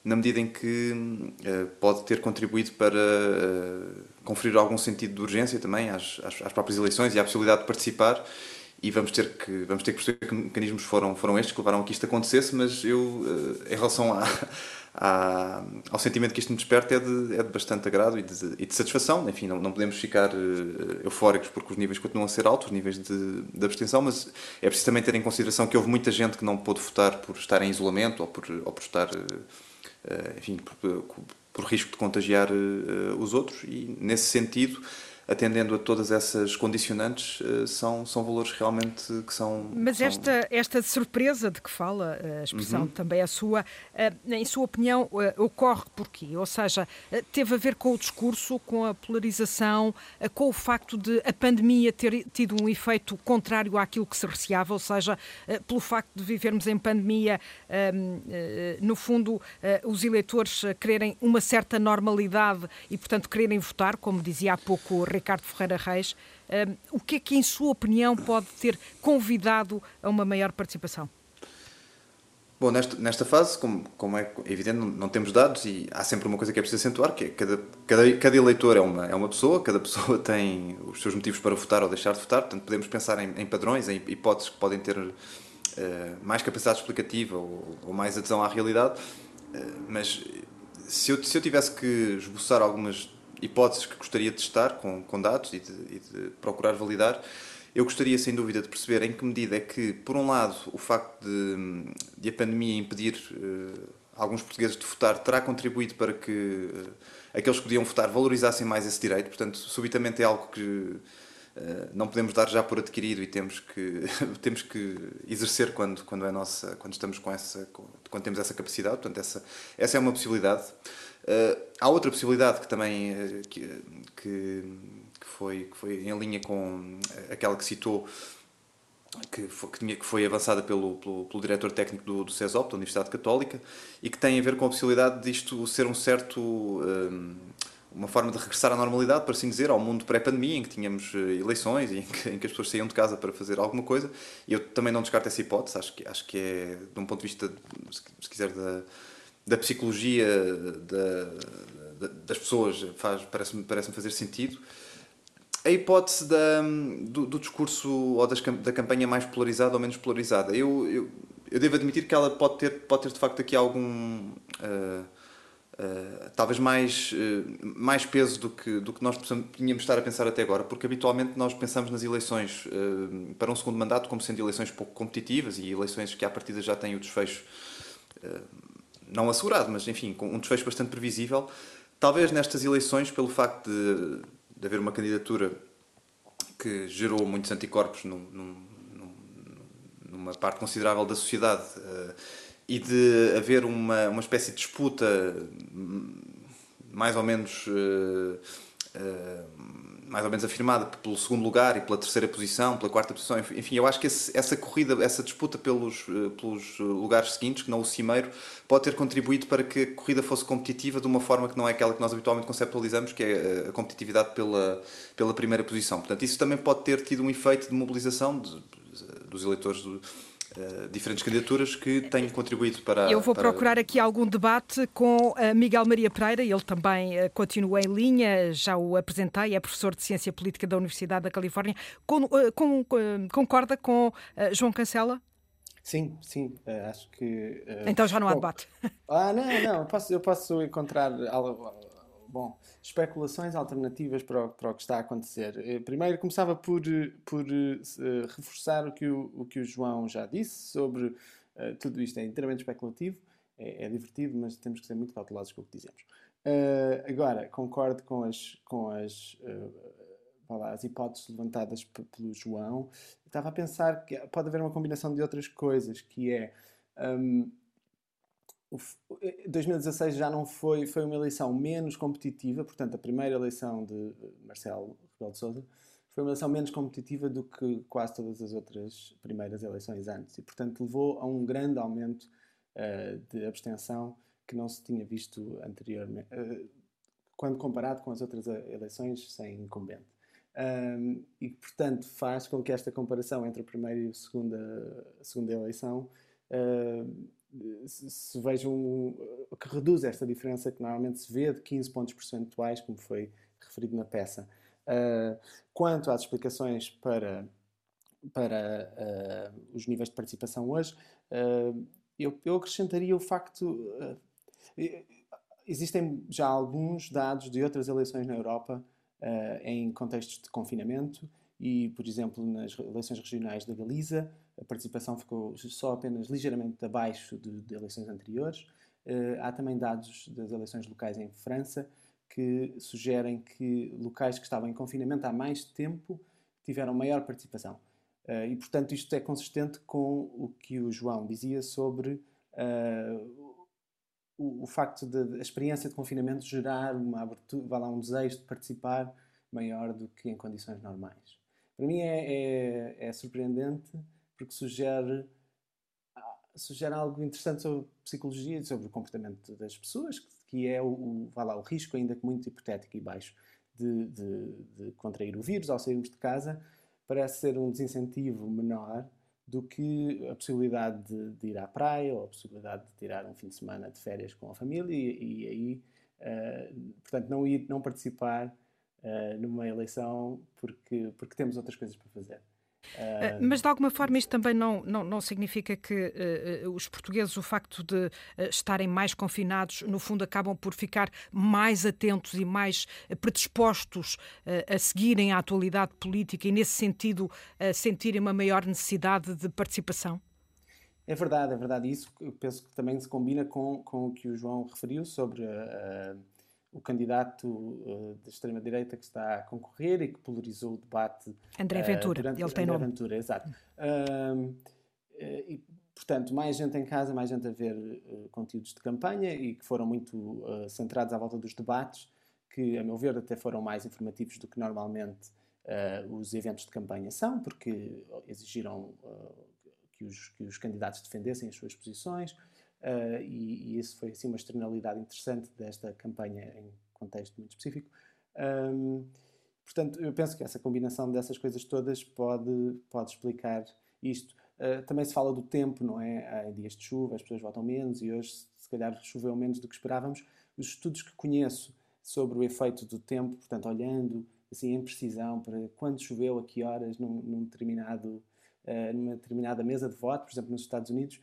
na medida em que uh, pode ter contribuído para conferir algum sentido de urgência também às, às, às, próprias eleições e à possibilidade de participar e vamos ter que vamos ter que perceber que mecanismos foram foram estes que levaram a que isto acontecesse mas eu uh, em relação a à, ao sentimento que isto me desperta é de, é de bastante agrado e de, e de satisfação. Enfim, não, não podemos ficar uh, eufóricos porque os níveis continuam a ser altos, os níveis de, de, abstenção, mas é preciso também ter em consideração que houve muita gente que não pôde votar por estar em isolamento ou por, ou por estar, uh, enfim, por, por, risco de contagiar os outros e, nesse sentido, atendendo a todas essas condicionantes, eh, são, são valores realmente que são. Mas são... Esta, esta surpresa de que fala, a expressão uhum. também é sua, eh, em sua opinião, eh, ocorre por quê? Ou seja, teve a ver com o discurso, com a polarização, com o facto de a pandemia ter tido um efeito contrário àquilo que se receava, ou seja, pelo facto de vivermos em pandemia, ehm, no fundo, os eleitores quererem uma certa normalidade e, portanto, quererem votar, como dizia há pouco Ricardo Ferreira Reis. Um, o que é que, em sua opinião, pode ter convidado a uma maior participação? Bom, nesta, nesta fase, como, como é evidente, não, não, temos dados e há sempre uma coisa que é preciso acentuar, que é cada, cada, cada eleitor é uma, é uma pessoa, cada pessoa tem os seus motivos para votar ou deixar de votar, portanto podemos pensar em, em padrões, em hipóteses que podem ter uh, mais capacidade explicativa ou, ou, mais adesão à realidade, uh, mas se eu, se eu tivesse que esboçar algumas hipóteses que gostaria de testar com, com dados e de, e de, procurar validar. Eu gostaria, sem dúvida, de perceber em que medida é que, por um lado, o facto de, de a pandemia impedir uh, alguns portugueses de votar terá contribuído para que uh, aqueles que podiam votar valorizassem mais esse direito. Portanto, subitamente é algo que uh, não podemos dar já por adquirido e temos que temos que exercer quando quando é nossa quando estamos com essa quando temos essa capacidade. Portanto, essa essa é uma possibilidade. Uh, há outra possibilidade que também uh, que, que, foi, que foi em linha com aquela que citou, que foi, que, tinha, que foi avançada pelo, pelo, pelo diretor técnico do, do CESOP, da Universidade Católica, e que tem a ver com a possibilidade disto ser um certo. Um, uma forma de regressar à normalidade, por assim dizer, ao mundo pré-pandemia, em que tínhamos eleições e em que, em que, as pessoas saíam de casa para fazer alguma coisa. E eu também não descarto essa hipótese, acho que, acho que é, de um ponto de vista, se quiser, da, da psicologia da, da, das pessoas faz, parece-me parece fazer sentido. A hipótese da, do, do discurso ou das, da campanha mais polarizada ou menos polarizada, eu, eu, eu, devo admitir que ela pode ter, pode ter de facto aqui algum. Uh, uh, talvez mais, uh, mais peso do que, do que nós tínhamos estar a pensar até agora, porque habitualmente nós pensamos nas eleições para um segundo mandato como sendo eleições pouco competitivas e eleições que à partida já têm o desfecho não assegurado, mas enfim, com um desfecho bastante previsível. Talvez nestas eleições, pelo facto de, de haver uma candidatura que gerou muitos anticorpos num, num, numa parte considerável da sociedade uh, e de haver uma, uma espécie de disputa mais ou menos uh, uh, mais ou menos afirmada pelo segundo lugar e pela terceira posição, pela quarta posição. Enfim, eu acho que esse, essa corrida, essa disputa pelos, eh, pelos lugares seguintes, que não o cimeiro, pode ter contribuído para que a corrida fosse competitiva de uma forma que não é aquela que nós habitualmente conceptualizamos, que é a competitividade pela, pela primeira posição. Portanto, isso também pode ter tido um efeito de mobilização de, dos eleitores do, Uh, diferentes candidaturas que têm contribuído para. Eu vou para... procurar aqui algum debate com uh, Miguel Maria Pereira, ele também uh, continua em linha, já o apresentei, é professor de Ciência Política da Universidade da Califórnia. Com, com, concorda com João Cancela? Sim, sim, acho que. então já não há bom, debate. Ah, não, não, eu posso, eu posso encontrar algo. Bom, especulações alternativas para o, para o que está a acontecer. Eh, primeiro, começava por, por uh, reforçar o que o, o que o João já disse sobre uh, tudo isto. É inteiramente especulativo, é, é, divertido, mas temos que ser muito cautelosos com o que dizemos. Uh, agora, concordo com as, com as, lá, as hipóteses levantadas pelo João. Estava a pensar que pode haver uma combinação de outras coisas, que é. Um, 2016 já não foi, foi uma eleição menos competitiva, portanto, a primeira eleição de Marcelo Rebelo de Sousa foi uma eleição menos competitiva do que quase todas as outras primeiras eleições antes e, portanto, levou a um grande aumento uh, de abstenção que não se tinha visto anteriormente, uh, quando comparado com as outras eleições sem incumbente. Um, e, portanto, faz com que esta comparação entre a primeira e a segunda, a segunda eleição uh, se, vejam que reduz esta diferença que normalmente se vê de 15 pontos percentuais, como foi referido na peça. Uh, quanto às explicações para, para uh, os níveis de participação hoje, uh, eu, eu, acrescentaria o facto. existem já alguns dados de outras eleições na Europa em contextos de confinamento e, por exemplo, nas eleições regionais da Galiza, a participação ficou só apenas ligeiramente abaixo de, de eleições anteriores. Uh, há também dados das eleições locais em França que sugerem que locais que estavam em confinamento há mais tempo tiveram maior participação. Uh, e, portanto, isto é consistente com o que o João dizia sobre uh, o, o, facto de a experiência de confinamento gerar uma abertura, lá, um desejo de participar maior do que em condições normais. Para mim é, é, é surpreendente porque sugere, ah, sugere algo interessante sobre psicologia e sobre o comportamento das pessoas, que é o, o, vai lá, o risco, ainda que muito hipotético e baixo, de, de, de contrair o vírus ao sairmos de casa, parece ser um desincentivo menor do que a possibilidade de, de, ir à praia ou a possibilidade de tirar um fim de semana de férias com a família e, e aí, uh, portanto, não ir, não participar uh, numa eleição porque, porque temos outras coisas para fazer. Uh, Mas de alguma forma isto também não, não, não significa que uh, os portugueses, o facto de uh, estarem mais confinados, no fundo acabam por ficar mais atentos e mais predispostos a seguirem a atualidade política e, nesse sentido, a sentirem uma maior necessidade de participação? É verdade, é verdade. Isso eu penso que também se combina com, com o que o João referiu sobre a o candidato uh, da extrema-direita que está a concorrer e que polarizou o debate. André eh, Ventura, uh, ele tem André nome. Ventura, exato. Uh, e, portanto, mais gente em casa, mais gente a ver conteúdos de campanha e que foram muito centrados à volta dos debates, que, a meu ver, até foram mais informativos do que normalmente os eventos de campanha são, porque exigiram que os, que os candidatos defendessem as suas posições. Uh, e, e, isso foi assim uma externalidade interessante desta campanha em contexto muito específico. Um, portanto, eu penso que essa combinação dessas coisas todas pode, pode explicar isto. Uh, também se fala do tempo, não é? Há dias de chuva, as pessoas votam menos e hoje, se calhar, choveu menos do que esperávamos. Os estudos que conheço sobre o efeito do tempo, portanto, olhando assim em precisão para quando choveu, a que horas, num, num determinado, uh, numa determinada mesa de voto, por exemplo, nos Estados Unidos,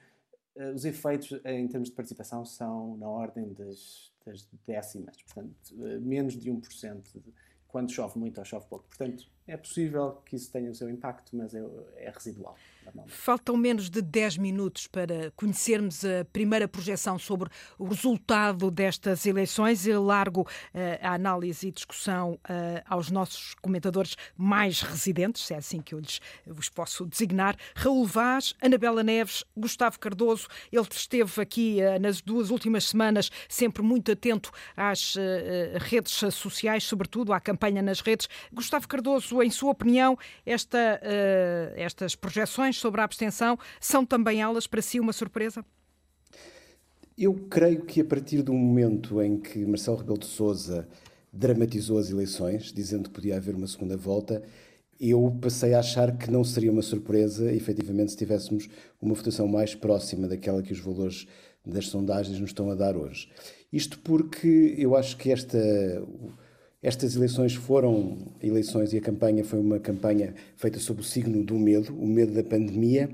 os efeitos eh, em termos de participação são na ordem das, das décimas, portanto, eh, menos de 1% de, quando chove muito ou chove pouco. Portanto, é possível que isso tenha o seu impacto, mas é, é residual. Faltam menos de 10 minutos para conhecermos a primeira projeção sobre o resultado destas eleições. Eu largo uh, a análise e discussão uh, aos nossos comentadores mais residentes, se é assim que eu lhes vos posso designar. Raul Vaz, Anabela Neves, Gustavo Cardoso. Ele esteve aqui nas duas últimas semanas sempre muito atento às redes sociais, sobretudo à campanha nas redes. Gustavo Cardoso, em sua opinião, esta, estas projeções sobre a abstenção, são também elas para si uma surpresa? Eu creio que a partir do momento em que Marcelo Rebelo de Sousa dramatizou as eleições, dizendo que podia haver uma segunda volta, eu passei a achar que não seria uma surpresa, efetivamente, se tivéssemos uma votação mais próxima daquela que os valores das sondagens nos estão a dar hoje. Isto porque eu acho que esta estas eleições foram eleições e a campanha foi uma campanha feita sob o signo do medo, o medo da pandemia,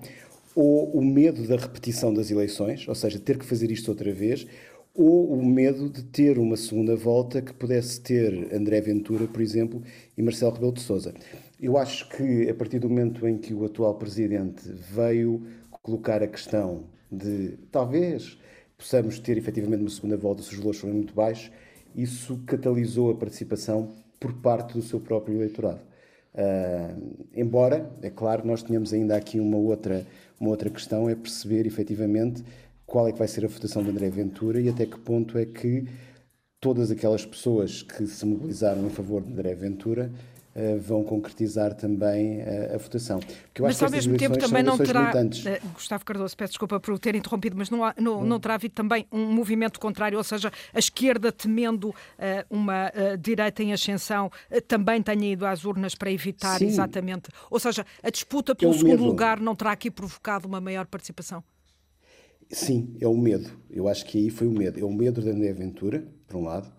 ou o medo da repetição das eleições, ou seja, ter que fazer isto outra vez, ou o medo de ter uma segunda volta que pudesse ter André Ventura, por exemplo, e Marcelo Rebelo de Sousa. Eu acho que a partir do momento em que o atual presidente veio colocar a questão de talvez possamos ter efetivamente uma segunda volta se os valores forem muito baixos, isso catalisou a participação por parte do seu próprio eleitorado. Uh, embora, é claro, nós tenhamos ainda aqui uma outra, uma outra questão, é perceber efetivamente qual é que vai ser a votação de André Ventura e até que ponto é que todas aquelas pessoas que se mobilizaram em favor de André Ventura vão concretizar também a, eh, a votação. Eu mas ao mesmo tempo também não terá, uh, Gustavo Cardoso, peço desculpa por ter interrompido, mas não, há, não, não terá havido também um movimento contrário, ou seja, a esquerda temendo uh, uma uh, direita em ascensão também tenha ido às urnas para evitar Sim. exatamente, ou seja, a disputa pelo é segundo medo. lugar não terá aqui provocado uma maior participação? Sim, é o medo. Eu acho que aí foi o medo. É o medo da André Ventura, por um lado,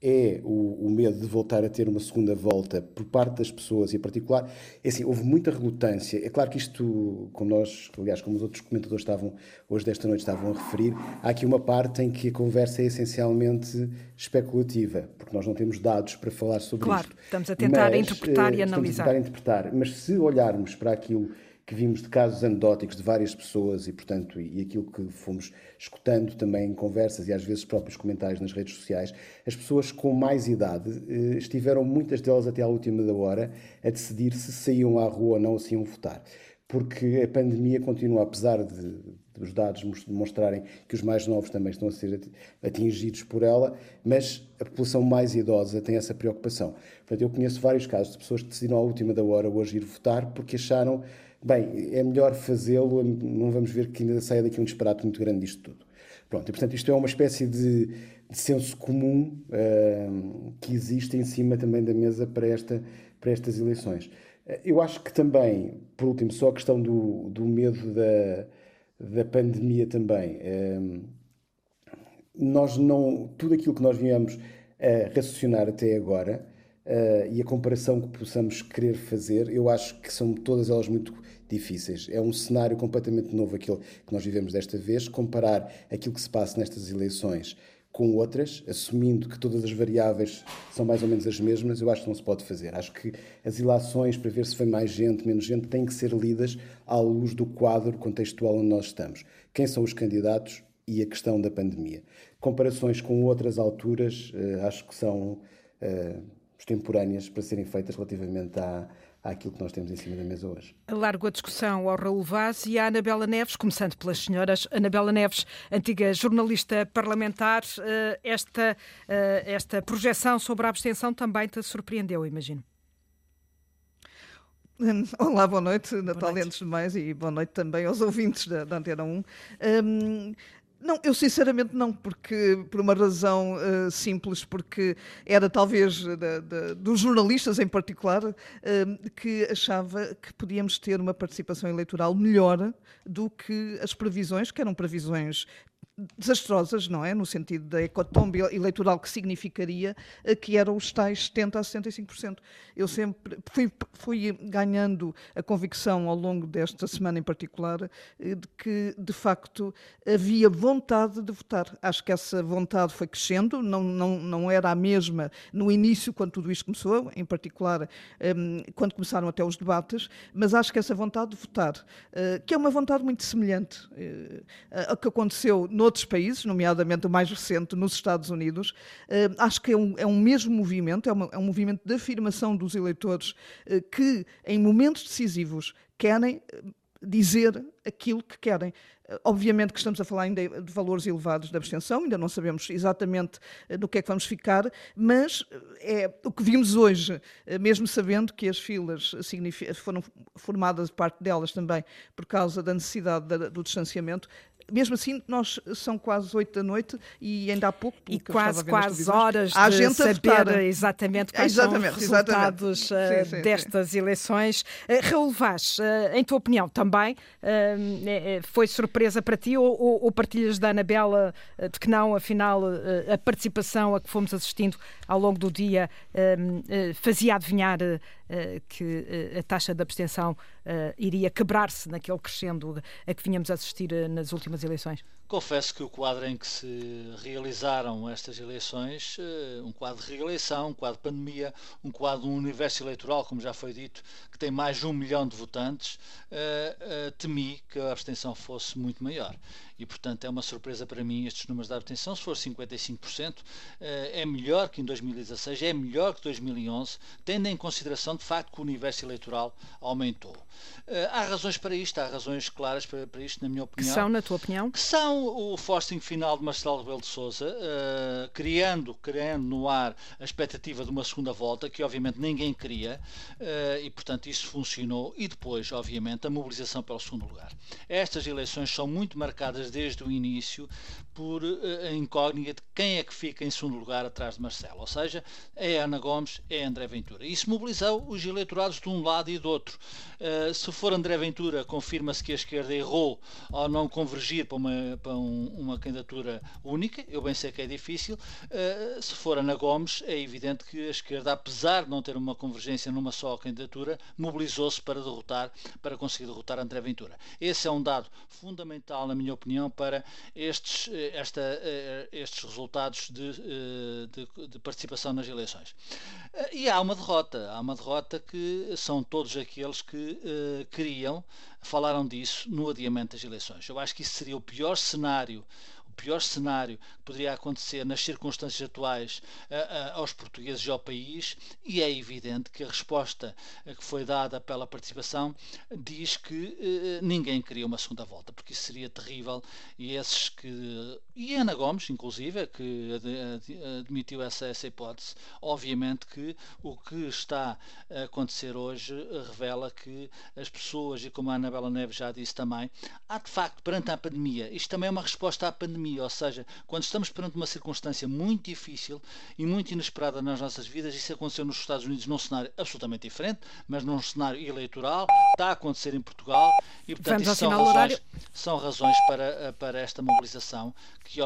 é o, o, medo de voltar a ter uma segunda volta por parte das pessoas e em particular, é assim, houve muita relutância. É claro que isto, como nós, aliás, como os outros comentadores estavam hoje desta noite estavam a referir, há aqui uma parte em que a conversa é essencialmente especulativa, porque nós não temos dados para falar sobre claro, isto. Claro, estamos a tentar Mas, interpretar e analisar. Eh, estamos a tentar interpretar, mas se olharmos para aquilo que vimos de casos anedóticos de várias pessoas e, portanto, e, aquilo que fomos escutando também em conversas e às vezes próprios comentários nas redes sociais, as pessoas com mais idade eh, estiveram, muitas delas até à última da hora, a decidir se saíam à rua ou não, se iam votar. Porque a pandemia continua, apesar de, de os dados demonstrarem que os mais novos também estão a ser atingidos por ela, mas a população mais idosa tem essa preocupação. Portanto, eu conheço vários casos de pessoas que decidiram à última da hora hoje ir votar porque acharam bem, é melhor fazê-lo, não vamos ver que ainda saia daqui um disparate muito grande disto tudo. Pronto, e portanto isto é uma espécie de, de senso comum uh, que existe em cima também da mesa para, esta, para estas eleições. Eu acho que também, por último, só a questão do, do medo da, da pandemia também. Uh, nós não, tudo aquilo que nós viemos a raciocinar até agora uh, e a comparação que possamos querer fazer, eu acho que são todas elas muito difíceis. É um cenário completamente novo aquele que nós vivemos desta vez. Comparar aquilo que se passa nestas eleições com outras, assumindo que todas as variáveis são mais ou menos as mesmas, eu acho que não se pode fazer. Acho que as ilações para ver se foi mais gente, menos gente, têm que ser lidas à luz do quadro contextual onde nós estamos. Quem são os candidatos e a questão da pandemia. Comparações com outras alturas, eh, acho que são uh, extemporâneas para serem feitas relativamente à, àquilo que nós temos em cima da mesa hoje. Largo a discussão ao Raul Vaz e à Anabela Neves, começando pelas senhoras. Anabela Neves, antiga jornalista parlamentar, eh, esta, eh, esta projeção sobre a abstenção também te surpreendeu, imagino. Olá, boa noite, Natal, antes de mais, e boa noite também aos ouvintes da, da Antena 1. Um, não, eu sinceramente não, porque por uma razão uh, simples, porque era talvez da, da, dos jornalistas em particular uh, que achava que podíamos ter uma participação eleitoral melhor do que as previsões, que eram previsões desastrosas, não é? No sentido da ecotombe eleitoral que significaria que eram os tais 70 a 75%. Eu sempre fui, fui ganhando a convicção ao longo desta semana em particular de que, de facto, havia vontade de votar. Acho que essa vontade foi crescendo, não, não, não era a mesma no início, quando tudo isto começou, em particular um, quando começaram até os debates, mas acho que essa vontade de votar, uh, que é uma vontade muito semelhante ao que aconteceu noutros países, nomeadamente o mais recente, nos Estados Unidos, uh, acho que é um, é um mesmo movimento, é, uma, é um movimento de afirmação dos eleitores que, em momentos decisivos, querem dizer aquilo que querem. Obviamente que estamos a falar ainda de valores elevados de abstenção, ainda não sabemos exatamente no que é que vamos ficar, mas é o que vimos hoje, mesmo sabendo que as filas foram formadas, parte delas também, por causa da necessidade do distanciamento, mesmo assim, nós são quase oito da noite e ainda há pouco. E quase, quase horas de gente saber exatamente quais exatamente, são os resultados sim, eh, sim, destas sim. eleições. Uh, Raul Vaz, uh, em tua opinião, também foi surpresa para ti ou, ou, ou partilhas da Anabela de que não, afinal, a participação a que fomos assistindo ao longo do dia fazia adivinhar que a taxa de abstenção iria quebrar-se naquele crescendo a que vínhamos assistir nas últimas eleições? Confesso que o quadro em que se realizaram estas eleições, eh, um quadro de reeleição, um quadro de pandemia, um quadro de um universo eleitoral, como já foi dito, que tem mais de um milhão de votantes, eh, eh, temi que a abstenção fosse muito maior. E, portanto, é uma surpresa para mim estes números de abstenção. Se for 55%, é melhor que em 2016, é melhor que 2011, tendo em consideração, de facto, que o universo eleitoral aumentou. Há razões para isto, há razões claras para, para isto, na minha opinião. Que são, na tua opinião? Que são o forcing final de Marcelo Rebelo de Sousa, uh, criando, criando no ar a expectativa de uma segunda volta, que obviamente ninguém queria, e portanto isso funcionou, e depois, obviamente, a mobilização pelo segundo lugar. Estas eleições são muito marcadas desde o início por uh, a incógnita de quem é que fica em segundo lugar atrás de Marcelo, ou seja, é Ana Gomes, é André Ventura. Isso mobilizou os eleitorados de um lado e do outro. se for André Ventura, confirma-se que a esquerda errou ao não convergir para uma, para um, uma candidatura única, eu bem sei que é difícil. Uh, se for Ana Gomes, é evidente que a esquerda, apesar de não ter uma convergência numa só candidatura, mobilizou-se para derrotar, para conseguir derrotar André Ventura. Esse é um dado fundamental, na minha opinião, para estes, eh, esta, uh, estes resultados de, de, de, participação nas eleições. E há uma derrota, há uma derrota que são todos aqueles que queriam falaram disso no adiamento das eleições. Eu acho que isso seria o pior cenário pior cenário que poderia acontecer nas circunstâncias atuais aos portugueses e ao país, e é evidente que a resposta que foi dada pela participação diz que eh, ninguém queria uma segunda volta, porque isso seria terrível e esses que. E Ana Gomes, inclusive, que admitiu essa, essa hipótese, obviamente que o que está a acontecer hoje revela que as pessoas, e como a Anabela Neves já disse também, há de facto, perante a pandemia, isto também é uma resposta à pandemia pandemia, ou seja, quando estamos perante uma circunstância muito difícil e muito inesperada nas nossas vidas, isso aconteceu nos Estados Unidos num cenário absolutamente diferente, mas num cenário eleitoral, está a acontecer em Portugal e, portanto, isso são razões, são razões para, para esta mobilização que